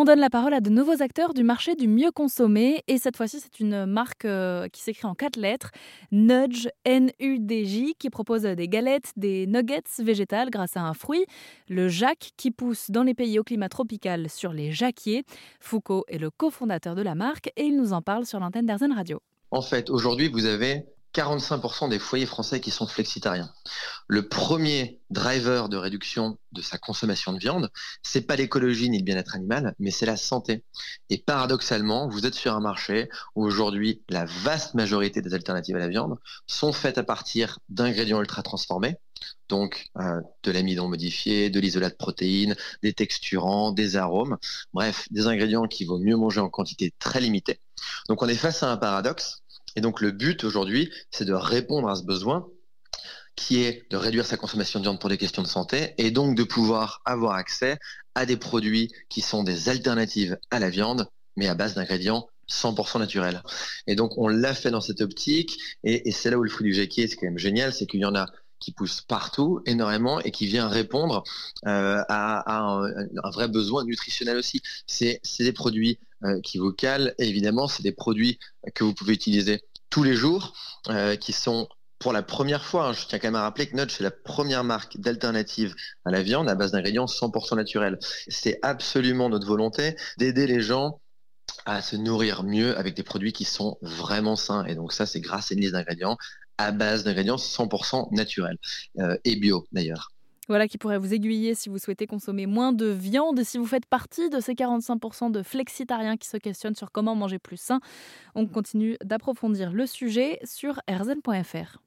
On donne la parole à de nouveaux acteurs du marché du mieux consommé et cette fois-ci c'est une marque euh, qui s'écrit en quatre lettres, Nudge, N-U-D-J, qui propose des galettes, des nuggets végétales grâce à un fruit, le jack qui pousse dans les pays au climat tropical sur les jacquiers. Foucault est le cofondateur de la marque et il nous en parle sur l'antenne d'Arzen Radio. En fait, aujourd'hui vous avez 45% des foyers français qui sont flexitariens. Le premier driver de réduction de sa consommation de viande, c'est pas l'écologie ni le bien-être animal, mais c'est la santé. Et paradoxalement, vous êtes sur un marché où aujourd'hui la vaste majorité des alternatives à la viande sont faites à partir d'ingrédients ultra transformés, donc euh, de l'amidon modifié, de l'isolat de protéines, des texturants, des arômes, bref, des ingrédients qu'il vaut mieux manger en quantité très limitée. Donc on est face à un paradoxe et donc le but aujourd'hui, c'est de répondre à ce besoin qui est de réduire sa consommation de viande pour des questions de santé et donc de pouvoir avoir accès à des produits qui sont des alternatives à la viande, mais à base d'ingrédients 100% naturels. Et donc on l'a fait dans cette optique et, c'est là où le fruit du jacquier, c'est quand même génial, c'est qu'il y en a pousse partout énormément et qui vient répondre euh, à, un, vrai besoin nutritionnel aussi. C'est des produits euh, qui vous calent, évidemment, c'est des produits que vous pouvez utiliser tous les jours, euh, qui sont pour la première fois, hein, je tiens quand même à rappeler que Nudge, c'est la première marque d'alternative à la viande à base d'ingrédients 100% naturels. C'est absolument notre volonté d'aider les gens à se nourrir mieux avec des produits qui sont vraiment sains. Et donc ça, c'est grâce à une liste d'ingrédients à base d'ingrédients 100% naturels euh, et bio d'ailleurs. Voilà qui pourrait vous aiguiller si vous souhaitez consommer moins de viande et si vous faites partie de ces 45% de flexitariens qui se questionnent sur comment manger plus sain. On continue d'approfondir le sujet sur rzn.fr.